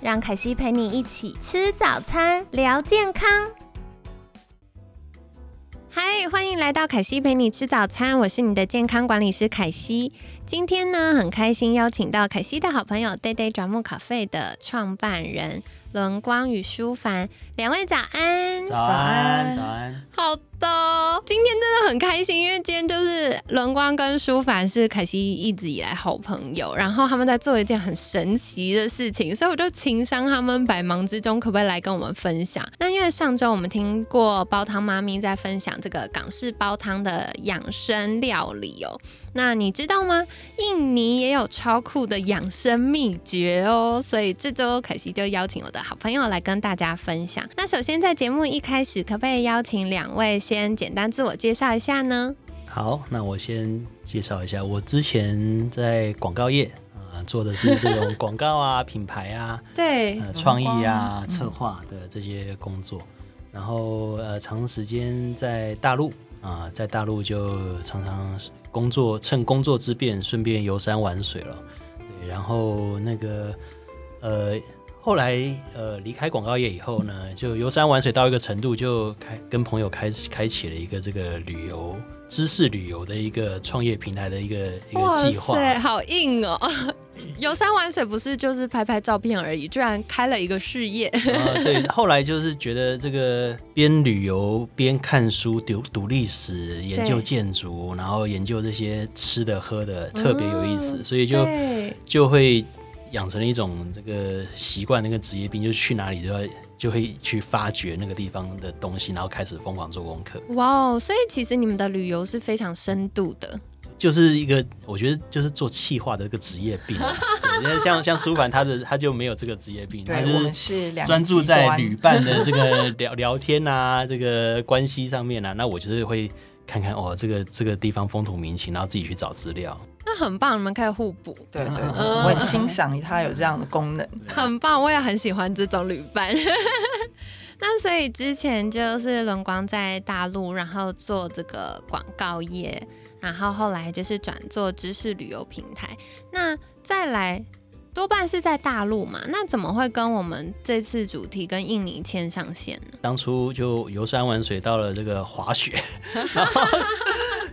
让凯西陪你一起吃早餐，聊健康。嗨，欢迎来到凯西陪你吃早餐，我是你的健康管理师凯西。今天呢，很开心邀请到凯西的好朋友 Day Day 转木咖啡的创办人轮光与舒凡两位早安，早安，早安。好的，今天真的很开心，因为今天就是伦光跟舒凡是凯西一直以来好朋友，然后他们在做一件很神奇的事情，所以我就情商他们百忙之中可不可以来跟我们分享？那因为上周我们听过煲汤妈咪在分享这个港式煲汤的养生料理哦，那你知道吗？印尼也有超酷的养生秘诀哦，所以这周凯西就邀请我的好朋友来跟大家分享。那首先在节目一开始，可不可以邀请两位先简单自我介绍一下呢？好，那我先介绍一下，我之前在广告业啊，做的是这种广告啊、品牌啊、对创意啊、策划的这些工作，然后呃，长时间在大陆啊，在大陆就常常。工作趁工作之便，顺便游山玩水了。对，然后那个呃，后来呃离开广告业以后呢，就游山玩水到一个程度，就开跟朋友开始开启了一个这个旅游知识旅游的一个创业平台的一个一个计划。对，好硬哦。游山玩水不是就是拍拍照片而已，居然开了一个事业。对，后来就是觉得这个边旅游边看书、读读历史、研究建筑，然后研究这些吃的喝的，特别有意思，所以就就会养成了一种这个习惯，那个职业病，就去哪里都要就会去发掘那个地方的东西，然后开始疯狂做功课。哇哦！所以其实你们的旅游是非常深度的。就是一个，我觉得就是做气化的一个职业病。因为像像苏凡，他的他就没有这个职业病，他是专注在旅伴的这个 聊聊天啊，这个关系上面啊。那我就是会看看哦，这个这个地方风土民情，然后自己去找资料。那很棒，你们可以互补。对对，我很欣赏它有这样的功能。很棒，我也很喜欢这种旅伴。那所以之前就是轮光在大陆，然后做这个广告业。然后后来就是转做知识旅游平台，那再来多半是在大陆嘛，那怎么会跟我们这次主题跟印尼牵上线呢？当初就游山玩水到了这个滑雪，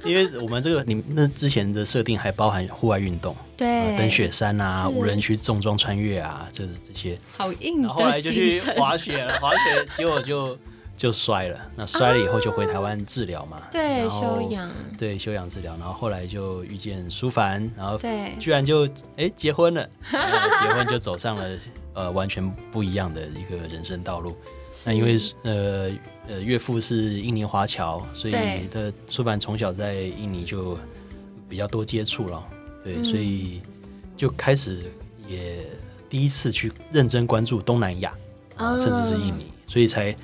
因为我们这个你那之前的设定还包含户外运动，对，登雪山啊，无人区重装穿越啊，这这些。好硬。然后后来就去滑雪了，滑雪结果就。就摔了，那摔了以后就回台湾治疗嘛，对，休养，对，休养治疗，然后后来就遇见舒凡，然后对，居然就哎结婚了，结婚就走上了呃完全不一样的一个人生道路。那因为呃呃岳父是印尼华侨，所以的出版从小在印尼就比较多接触了，对，所以就开始也第一次去认真关注东南亚啊，甚至是印尼，所以才。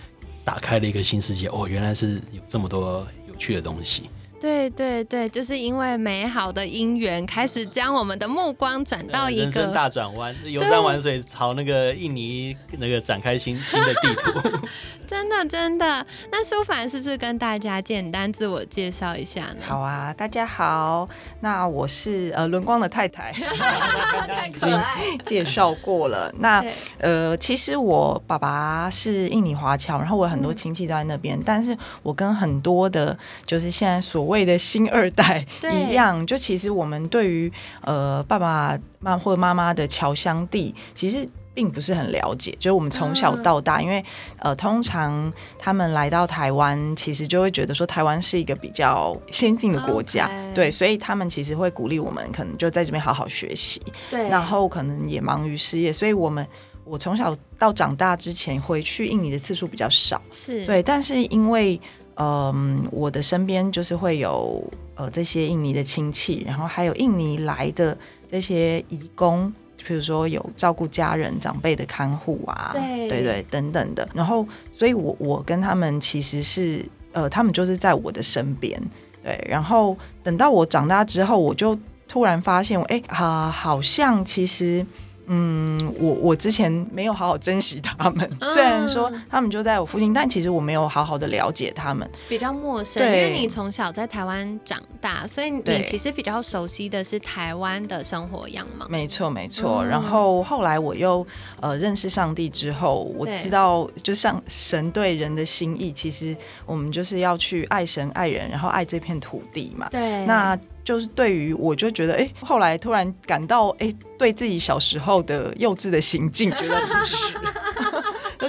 打开了一个新世界哦，原来是有这么多有趣的东西。对对对，就是因为美好的姻缘，开始将我们的目光转到一个人生大转弯，游山玩水，朝那个印尼那个展开新新的地图。真的真的，那舒凡是不是跟大家简单自我介绍一下呢？好啊，大家好，那我是呃轮光的太太，已经介绍过了。那呃，其实我爸爸是印尼华侨，然后我很多亲戚都在那边，但是我跟很多的，就是现在所谓的新二代一样，就其实我们对于呃爸爸妈或者妈妈的侨乡地，其实。并不是很了解，就是我们从小到大，因为呃，通常他们来到台湾，其实就会觉得说台湾是一个比较先进的国家，对，所以他们其实会鼓励我们，可能就在这边好好学习，对，然后可能也忙于事业，所以我们我从小到长大之前回去印尼的次数比较少，是。对，但是因为嗯，我的身边就是会有呃这些印尼的亲戚，然后还有印尼来的这些义工。比如说有照顾家人长辈的看护啊，对对对等等的。然后，所以我我跟他们其实是呃，他们就是在我的身边。对，然后等到我长大之后，我就突然发现，哎，啊，好像其实。嗯，我我之前没有好好珍惜他们，虽然说他们就在我附近，但其实我没有好好的了解他们，比较陌生。因为你从小在台湾长大，所以你其实比较熟悉的是台湾的生活样貌。没错，没错。然后后来我又呃认识上帝之后，我知道就像神对人的心意，其实我们就是要去爱神爱人，然后爱这片土地嘛。对，那。就是对于我就觉得，哎，后来突然感到，哎，对自己小时候的幼稚的行径觉得不耻。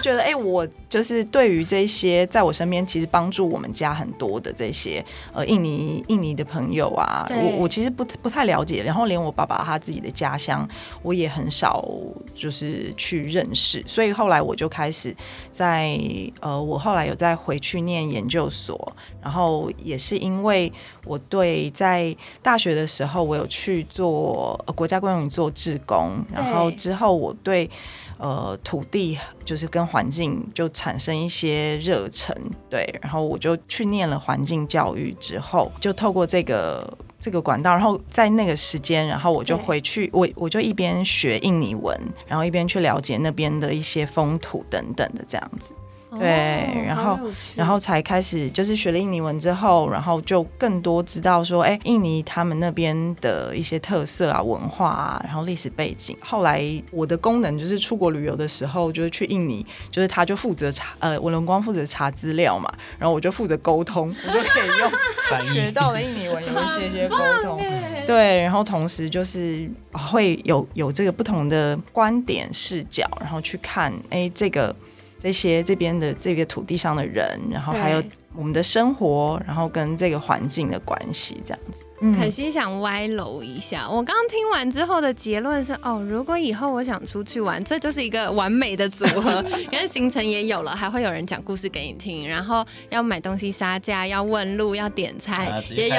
就觉得哎，我就是对于这些在我身边，其实帮助我们家很多的这些呃印尼印尼的朋友啊，我我其实不不太了解，然后连我爸爸他自己的家乡，我也很少就是去认识，所以后来我就开始在呃，我后来有再回去念研究所，然后也是因为我对在大学的时候，我有去做国家公园做志工，然后之后我对。呃，土地就是跟环境就产生一些热忱，对，然后我就去念了环境教育，之后就透过这个这个管道，然后在那个时间，然后我就回去，我我就一边学印尼文，然后一边去了解那边的一些风土等等的这样子。对，然后，然后才开始就是学了印尼文之后，然后就更多知道说，哎，印尼他们那边的一些特色啊、文化啊，然后历史背景。后来我的功能就是出国旅游的时候，就是去印尼，就是他就负责查，呃，文龙光负责查资料嘛，然后我就负责沟通，我就可以用 学到了印尼文有一些些沟通。对，然后同时就是会有有这个不同的观点视角，然后去看，哎，这个。这些这边的这个土地上的人，然后还有我们的生活，然后跟这个环境的关系，这样子。可惜想歪楼一下，我刚刚听完之后的结论是：哦，如果以后我想出去玩，这就是一个完美的组合。因为行程也有了，还会有人讲故事给你听，然后要买东西杀价，要问路，要点菜，也有。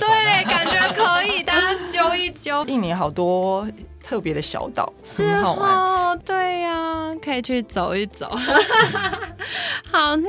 对，感觉可以，大家揪一揪。印尼好多特别的小岛，是哦，对呀，可以去走一走。好，那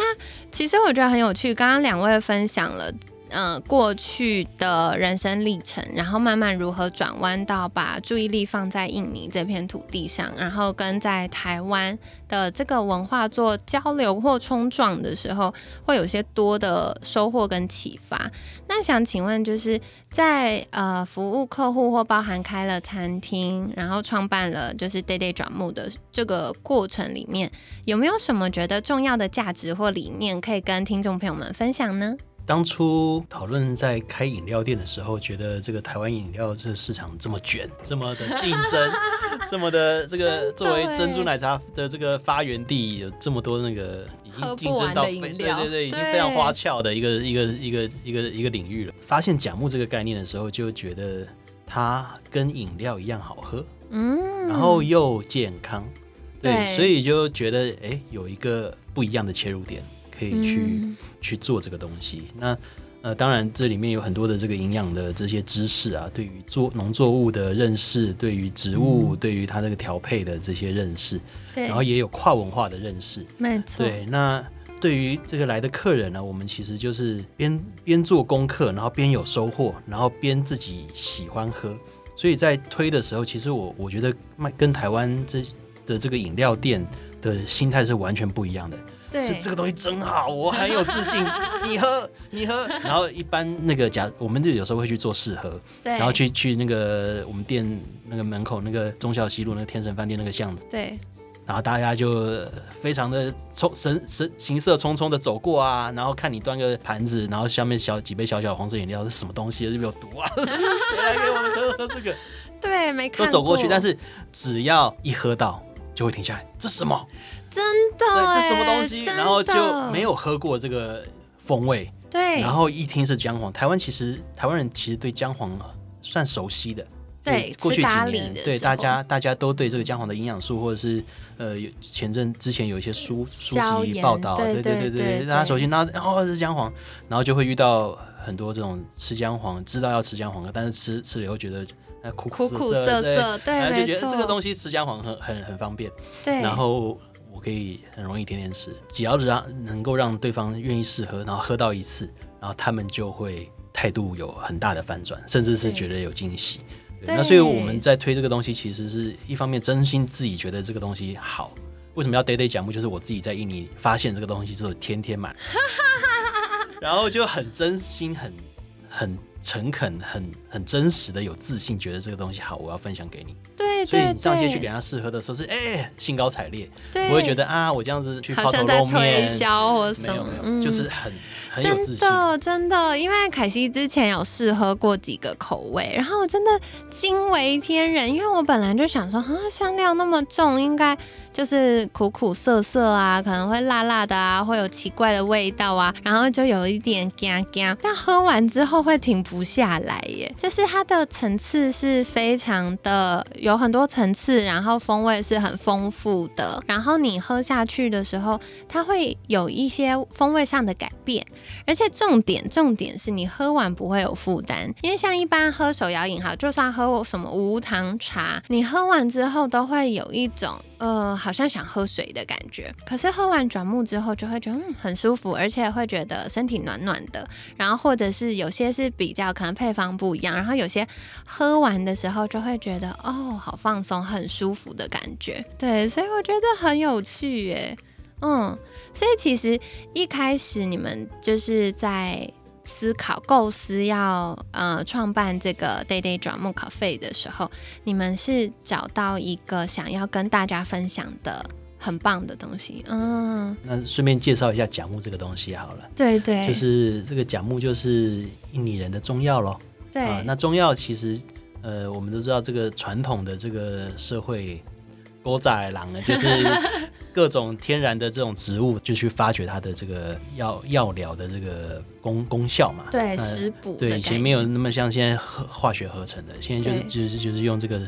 其实我觉得很有趣，刚刚两位分享了。嗯，过去的人生历程，然后慢慢如何转弯到把注意力放在印尼这片土地上，然后跟在台湾的这个文化做交流或冲撞的时候，会有些多的收获跟启发。那想请问，就是在呃服务客户或包含开了餐厅，然后创办了就是 Day Day 转木的这个过程里面，有没有什么觉得重要的价值或理念可以跟听众朋友们分享呢？当初讨论在开饮料店的时候，觉得这个台湾饮料这个市场这么卷，这么的竞争，这么的这个作为珍珠奶茶的这个发源地，有这么多那个已经竞争到对对对，已经非常花俏的一个一个一个一个一个领域了。发现奖木这个概念的时候，就觉得它跟饮料一样好喝，嗯，然后又健康，对，所以就觉得哎，有一个不一样的切入点。可以去去做这个东西。那呃，当然这里面有很多的这个营养的这些知识啊，对于做农作物的认识，对于植物，对于它这个调配的这些认识，然后也有跨文化的认识。没错。对，那对于这个来的客人呢，我们其实就是边边做功课，然后边有收获，然后边自己喜欢喝。所以在推的时候，其实我我觉得卖跟台湾这的这个饮料店的心态是完全不一样的。是这个东西真好，我很有自信。你喝，你喝。然后一般那个假，我们就有时候会去做试喝，然后去去那个我们店那个门口那个忠孝西路那个天神饭店那个巷子，对。然后大家就非常的匆神神行色匆匆的走过啊，然后看你端个盘子，然后下面小几杯小小黄色饮料是什么东西？是不是有毒啊？谁来给我们喝喝这个？对，没看。都走过去，但是只要一喝到，就会停下来。这是什么？真的，对，这什么东西？然后就没有喝过这个风味，对。然后一听是姜黄，台湾其实台湾人其实对姜黄算熟悉的，对。过去几年，对大家大家都对这个姜黄的营养素，或者是呃，前阵之前有一些书书籍报道，对对对对，大家熟悉。那哦是姜黄，然后就会遇到很多这种吃姜黄，知道要吃姜黄，但是吃吃了以后觉得苦苦苦涩涩，对，然后就觉得这个东西吃姜黄很很很方便，对，然后我可以很容易天天吃，只要让能够让对方愿意试喝，然后喝到一次，然后他们就会态度有很大的反转，甚至是觉得有惊喜。那所以我们在推这个东西，其实是一方面真心自己觉得这个东西好。为什么要 day day 讲目？就是我自己在印尼发现这个东西之后，天天买，然后就很真心、很很诚恳、很很真实的有自信，觉得这个东西好，我要分享给你。对，所以你上街去给人家试喝的时候是哎兴高采烈，不会觉得啊我这样子去抛头露面，销或什么，就是很很有自信。真的真的，因为凯西之前有试喝过几个口味，然后我真的惊为天人，因为我本来就想说啊香料那么重，应该。就是苦苦涩涩啊，可能会辣辣的啊，会有奇怪的味道啊，然后就有一点干干，但喝完之后会停不下来耶。就是它的层次是非常的有很多层次，然后风味是很丰富的，然后你喝下去的时候，它会有一些风味上的改变，而且重点重点是你喝完不会有负担，因为像一般喝手摇饮哈，就算喝什么无糖茶，你喝完之后都会有一种。呃，好像想喝水的感觉，可是喝完转木之后就会觉得嗯很舒服，而且会觉得身体暖暖的。然后或者是有些是比较可能配方不一样，然后有些喝完的时候就会觉得哦好放松，很舒服的感觉。对，所以我觉得很有趣耶。嗯，所以其实一开始你们就是在。思考构思要呃创办这个 Day Day 转木咖啡的时候，你们是找到一个想要跟大家分享的很棒的东西，嗯。那顺便介绍一下甲木这个东西好了。对对。就是这个甲木就是印尼人的中药咯。对。那中药其实呃我们都知道这个传统的这个社会。狗仔狼呢，就是各种天然的这种植物，就去发掘它的这个药药疗的这个功功效嘛。对，食补。对，以前没有那么像现在化学合成的，现在就是就是就是用这个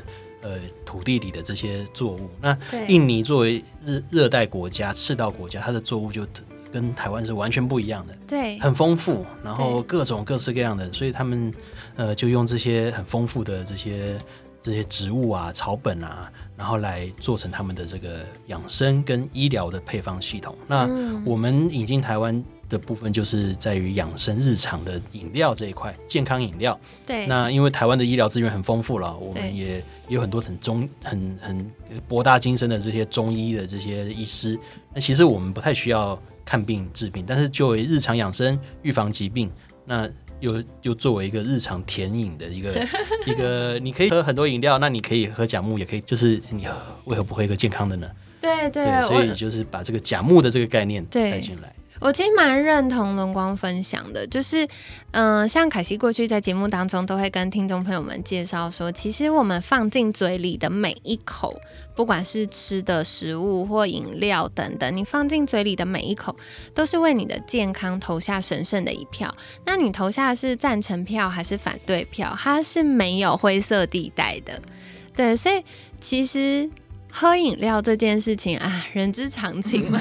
呃土地里的这些作物。那印尼作为热热带国家、赤道国家，它的作物就跟台湾是完全不一样的。对，很丰富，然后各种各式各样的，所以他们呃就用这些很丰富的这些这些植物啊、草本啊。然后来做成他们的这个养生跟医疗的配方系统。那我们引进台湾的部分，就是在于养生日常的饮料这一块，健康饮料。对。那因为台湾的医疗资源很丰富了，我们也有很多很中、很很博大精深的这些中医的这些医师。那其实我们不太需要看病治病，但是就为日常养生、预防疾病，那。又又作为一个日常甜饮的一个 一个，你可以喝很多饮料，那你可以喝甲木，也可以，就是你为何不喝一个健康的呢？对对，所以就是把这个甲木的这个概念带进来。我其实蛮认同龙光分享的，就是，嗯，像凯西过去在节目当中都会跟听众朋友们介绍说，其实我们放进嘴里的每一口，不管是吃的食物或饮料等等，你放进嘴里的每一口，都是为你的健康投下神圣的一票。那你投下是赞成票还是反对票，它是没有灰色地带的。对，所以其实喝饮料这件事情啊，人之常情嘛，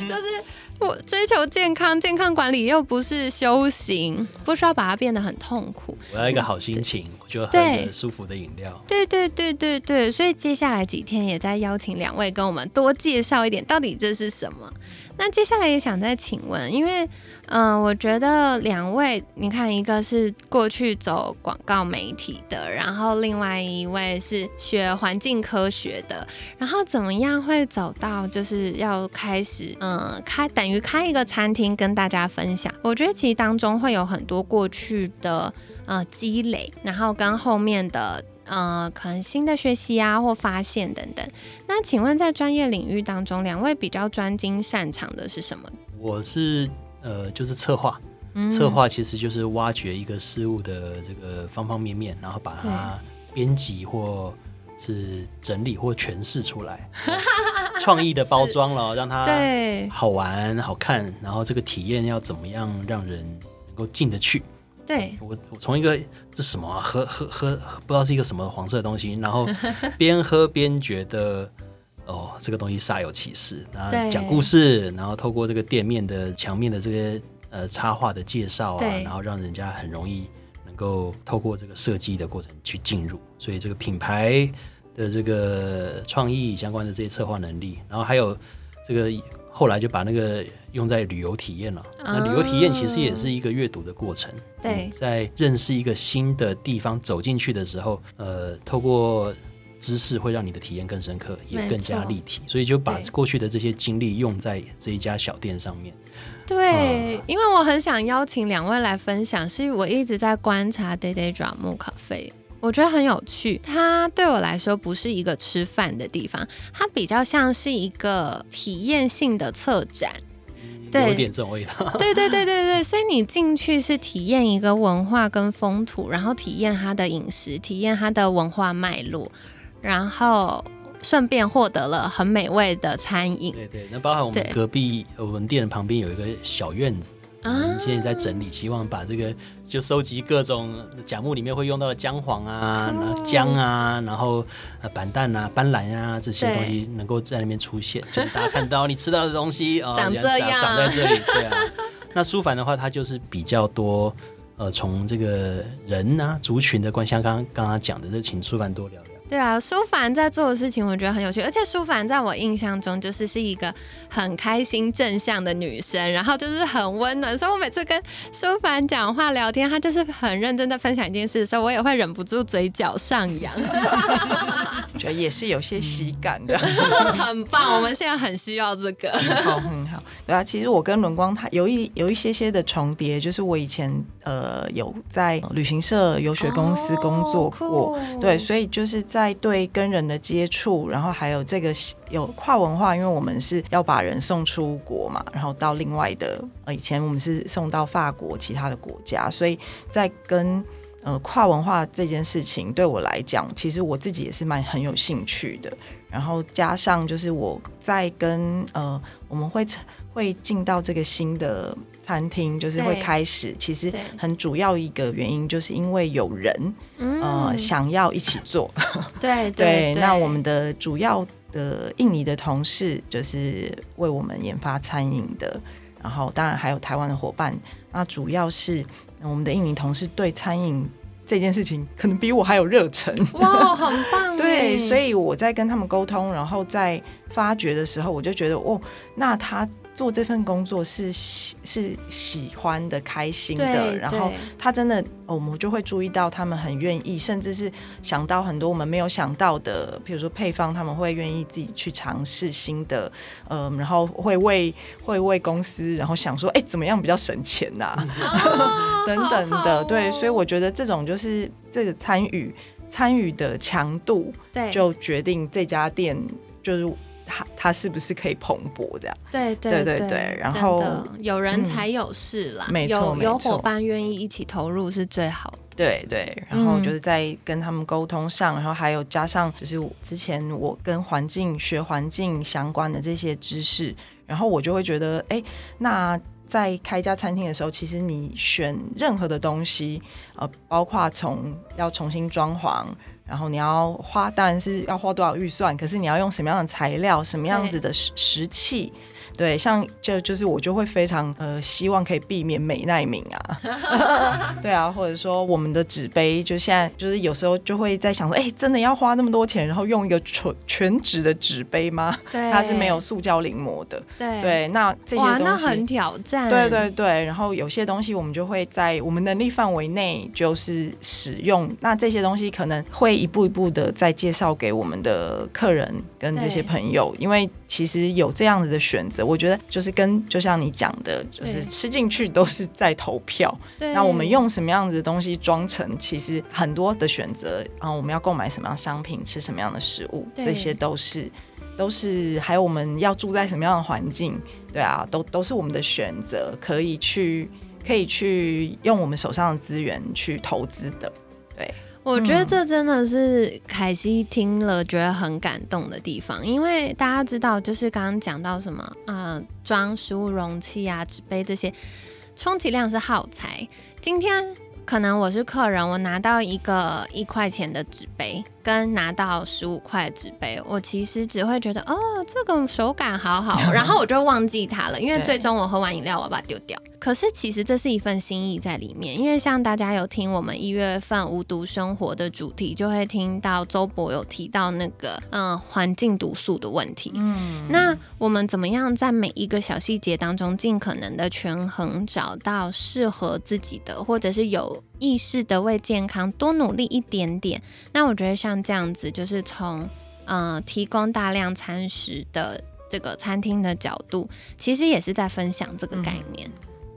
就是。我追求健康，健康管理又不是修行，不需要把它变得很痛苦。我要一个好心情，我就喝一个舒服的饮料。对对对对对，所以接下来几天也在邀请两位跟我们多介绍一点，到底这是什么。那接下来也想再请问，因为，嗯，我觉得两位，你看，一个是过去走广告媒体的，然后另外一位是学环境科学的，然后怎么样会走到就是要开始，嗯，开等于开一个餐厅跟大家分享？我觉得其实当中会有很多过去的呃积累，然后跟后面的。呃，可能新的学习啊，或发现等等。那请问，在专业领域当中，两位比较专精擅长的是什么？我是呃，就是策划。策划其实就是挖掘一个事物的这个方方面面，然后把它编辑或是整理或诠释出来，创意的包装了，让它好玩好看。然后这个体验要怎么样让人能够进得去？对我，我从一个这什么喝喝喝，不知道是一个什么黄色的东西，然后 边喝边觉得哦，这个东西煞有其事。然后讲故事，然后透过这个店面的墙面的这些呃插画的介绍啊，然后让人家很容易能够透过这个设计的过程去进入，所以这个品牌的这个创意相关的这些策划能力，然后还有这个后来就把那个用在旅游体验了。那旅游体验其实也是一个阅读的过程，对，在认识一个新的地方走进去的时候，呃，透过知识会让你的体验更深刻，也更加立体，所以就把过去的这些经历用在这一家小店上面。对，因为我很想邀请两位来分享，是我一直在观察 Day Day 爪木咖啡，我觉得很有趣。它对我来说不是一个吃饭的地方，它比较像是一个体验性的策展，对有点这种味道。对对对对对，所以你进去是体验一个文化跟风土，然后体验它的饮食，体验它的文化脉络，然后。顺便获得了很美味的餐饮。对对，那包含我们隔壁我们店旁边有一个小院子，啊，现在在整理，希望把这个就收集各种甲木里面会用到的姜黄啊、姜啊，然后呃板蛋啊、斑斓啊这些东西能够在那边出现，就大家看到你吃到的东西啊，长这样，长在这里，对啊。那舒凡的话，它就是比较多，呃，从这个人啊族群的关，像刚刚刚刚讲的，就请书凡多聊。对啊，舒凡在做的事情我觉得很有趣，而且舒凡在我印象中就是是一个很开心正向的女生，然后就是很温暖，所以我每次跟舒凡讲话聊天，她就是很认真的分享一件事的时候，我也会忍不住嘴角上扬，觉得也是有些喜感的，很棒，我们现在 很需要这个，好很好，对啊，其实我跟轮光他有一有一些些的重叠，就是我以前呃有在旅行社游学公司工作过，对，所以就是。在在对跟人的接触，然后还有这个有跨文化，因为我们是要把人送出国嘛，然后到另外的呃，以前我们是送到法国其他的国家，所以在跟呃跨文化这件事情对我来讲，其实我自己也是蛮很有兴趣的。然后加上就是我在跟呃，我们会会进到这个新的。餐厅就是会开始，其实很主要一个原因就是因为有人，呃，想要一起做。对对，那我们的主要的印尼的同事就是为我们研发餐饮的，然后当然还有台湾的伙伴。那主要是我们的印尼同事对餐饮这件事情可能比我还有热忱。哇，很棒！对，所以我在跟他们沟通，然后在发掘的时候，我就觉得哦，那他。做这份工作是喜是喜欢的、开心的，然后他真的，我们就会注意到他们很愿意，甚至是想到很多我们没有想到的，比如说配方，他们会愿意自己去尝试新的，嗯，然后会为会为公司，然后想说，哎，怎么样比较省钱呐？等等的，对，所以我觉得这种就是这个参与参与的强度，对，就决定这家店就是。他他是不是可以蓬勃这样？对对对对，然后有人才有事啦，没错有伙伴愿意一起投入是最好的。对对，然后就是在跟他们沟通上，然后还有加上就是之前我跟环境学环境相关的这些知识，然后我就会觉得，哎，那在开一家餐厅的时候，其实你选任何的东西，呃，包括从要重新装潢。然后你要花，当然是要花多少预算，可是你要用什么样的材料，什么样子的石石器。对，像就就是我就会非常呃希望可以避免美耐敏啊 对啊，或者说我们的纸杯，就现在就是有时候就会在想说，哎，真的要花那么多钱，然后用一个全全纸的纸杯吗？对，它是没有塑胶临摹的。对对，那这些东西那很挑战。对对对，然后有些东西我们就会在我们能力范围内就是使用，那这些东西可能会一步一步的再介绍给我们的客人跟这些朋友，因为其实有这样子的选择。我觉得就是跟就像你讲的，就是吃进去都是在投票。那我们用什么样子的东西装成，其实很多的选择啊，我们要购买什么样商品，吃什么样的食物，这些都是都是还有我们要住在什么样的环境，对啊，都都是我们的选择，可以去可以去用我们手上的资源去投资的，对。我觉得这真的是凯西听了觉得很感动的地方，因为大家知道，就是刚刚讲到什么，呃，装食物容器啊、纸杯这些，充其量是耗材。今天可能我是客人，我拿到一个一块钱的纸杯。跟拿到十五块纸杯，我其实只会觉得哦，这个手感好好，然后我就忘记它了，因为最终我喝完饮料，我要把它丢掉。可是其实这是一份心意在里面，因为像大家有听我们一月份无毒生活的主题，就会听到周博有提到那个嗯环境毒素的问题。嗯，那我们怎么样在每一个小细节当中，尽可能的权衡，找到适合自己的，或者是有意识的为健康多努力一点点？那我觉得像这样子，就是从呃提供大量餐食的这个餐厅的角度，其实也是在分享这个概念。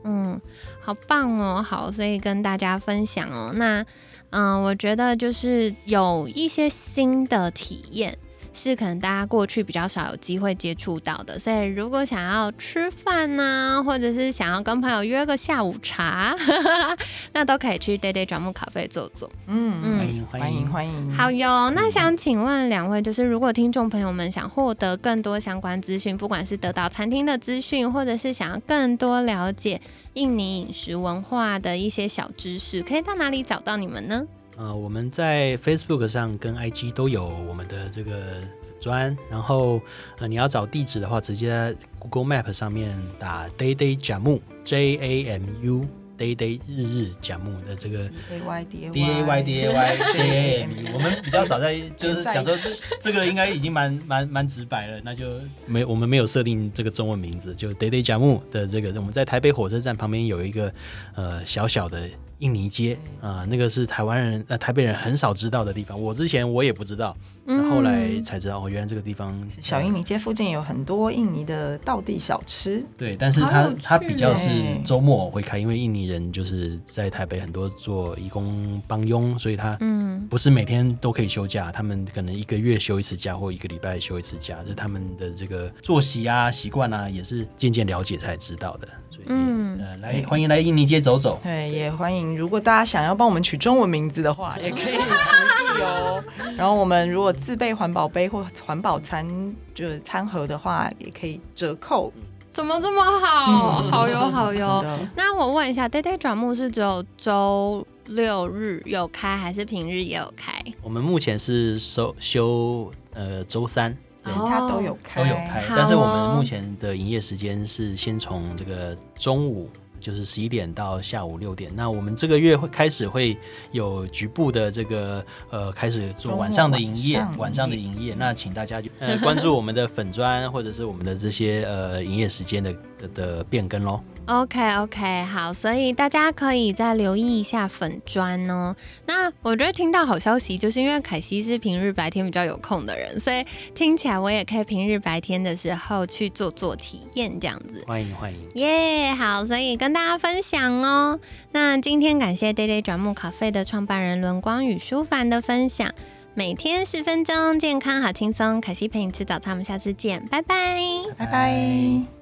嗯，好棒哦，好，所以跟大家分享哦。那，嗯，我觉得就是有一些新的体验。是可能大家过去比较少有机会接触到的，所以如果想要吃饭呢，或者是想要跟朋友约个下午茶，那都可以去 Day Day 转木咖啡坐坐。嗯嗯，欢迎欢迎欢迎。好哟，那想请问两位，就是如果听众朋友们想获得更多相关资讯，不管是得到餐厅的资讯，或者是想要更多了解印尼饮食文化的一些小知识，可以到哪里找到你们呢？呃，我们在 Facebook 上跟 IG 都有我们的这个专，然后呃，你要找地址的话，直接在 Google Map 上面打 Day Day Jamu J A M U Day Day 日日 Jamu 的这个 D A Y D A Y D A Y J A M U，我们比较少在就是想说这个应该已经蛮蛮蛮直白了，那就没我们没有设定这个中文名字，就 Day Day Jamu 的这个，我们在台北火车站旁边有一个呃小小的。印尼街啊，那个是台湾人呃台北人很少知道的地方。我之前我也不知道，后来才知道哦，原来这个地方小印尼街附近有很多印尼的道地小吃。对，但是它它比较是周末会开，因为印尼人就是在台北很多做义工帮佣，所以他嗯不是每天都可以休假，他们可能一个月休一次假或一个礼拜休一次假，这是他们的这个作息啊习惯啊，也是渐渐了解才知道的。嗯，来欢迎来印尼街走走。对，也欢迎。如果大家想要帮我们取中文名字的话，也可以提议哦。然后我们如果自备环保杯或环保餐就是餐盒的话，也可以折扣。怎么这么好？好哟好哟。那我问一下，Day Day 转木是只有周六日有开，还是平日也有开？我们目前是收休呃周三。其他都有开，都有开，但是我们目前的营业时间是先从这个中午，就是十一点到下午六点。那我们这个月会开始会有局部的这个呃开始做晚上的营业，晚上的营业。那请大家就呃关注我们的粉砖或者是我们的这些呃营业时间的的变更喽。OK OK，好，所以大家可以再留意一下粉砖哦。那我觉得听到好消息，就是因为凯西是平日白天比较有空的人，所以听起来我也可以平日白天的时候去做做体验这样子。欢迎欢迎，耶，好，所以跟大家分享哦。那今天感谢 Day Day 转木咖啡的创办人伦光与舒凡的分享，每天十分钟，健康好轻松。凯西陪你吃早餐，我们下次见，拜拜，拜拜。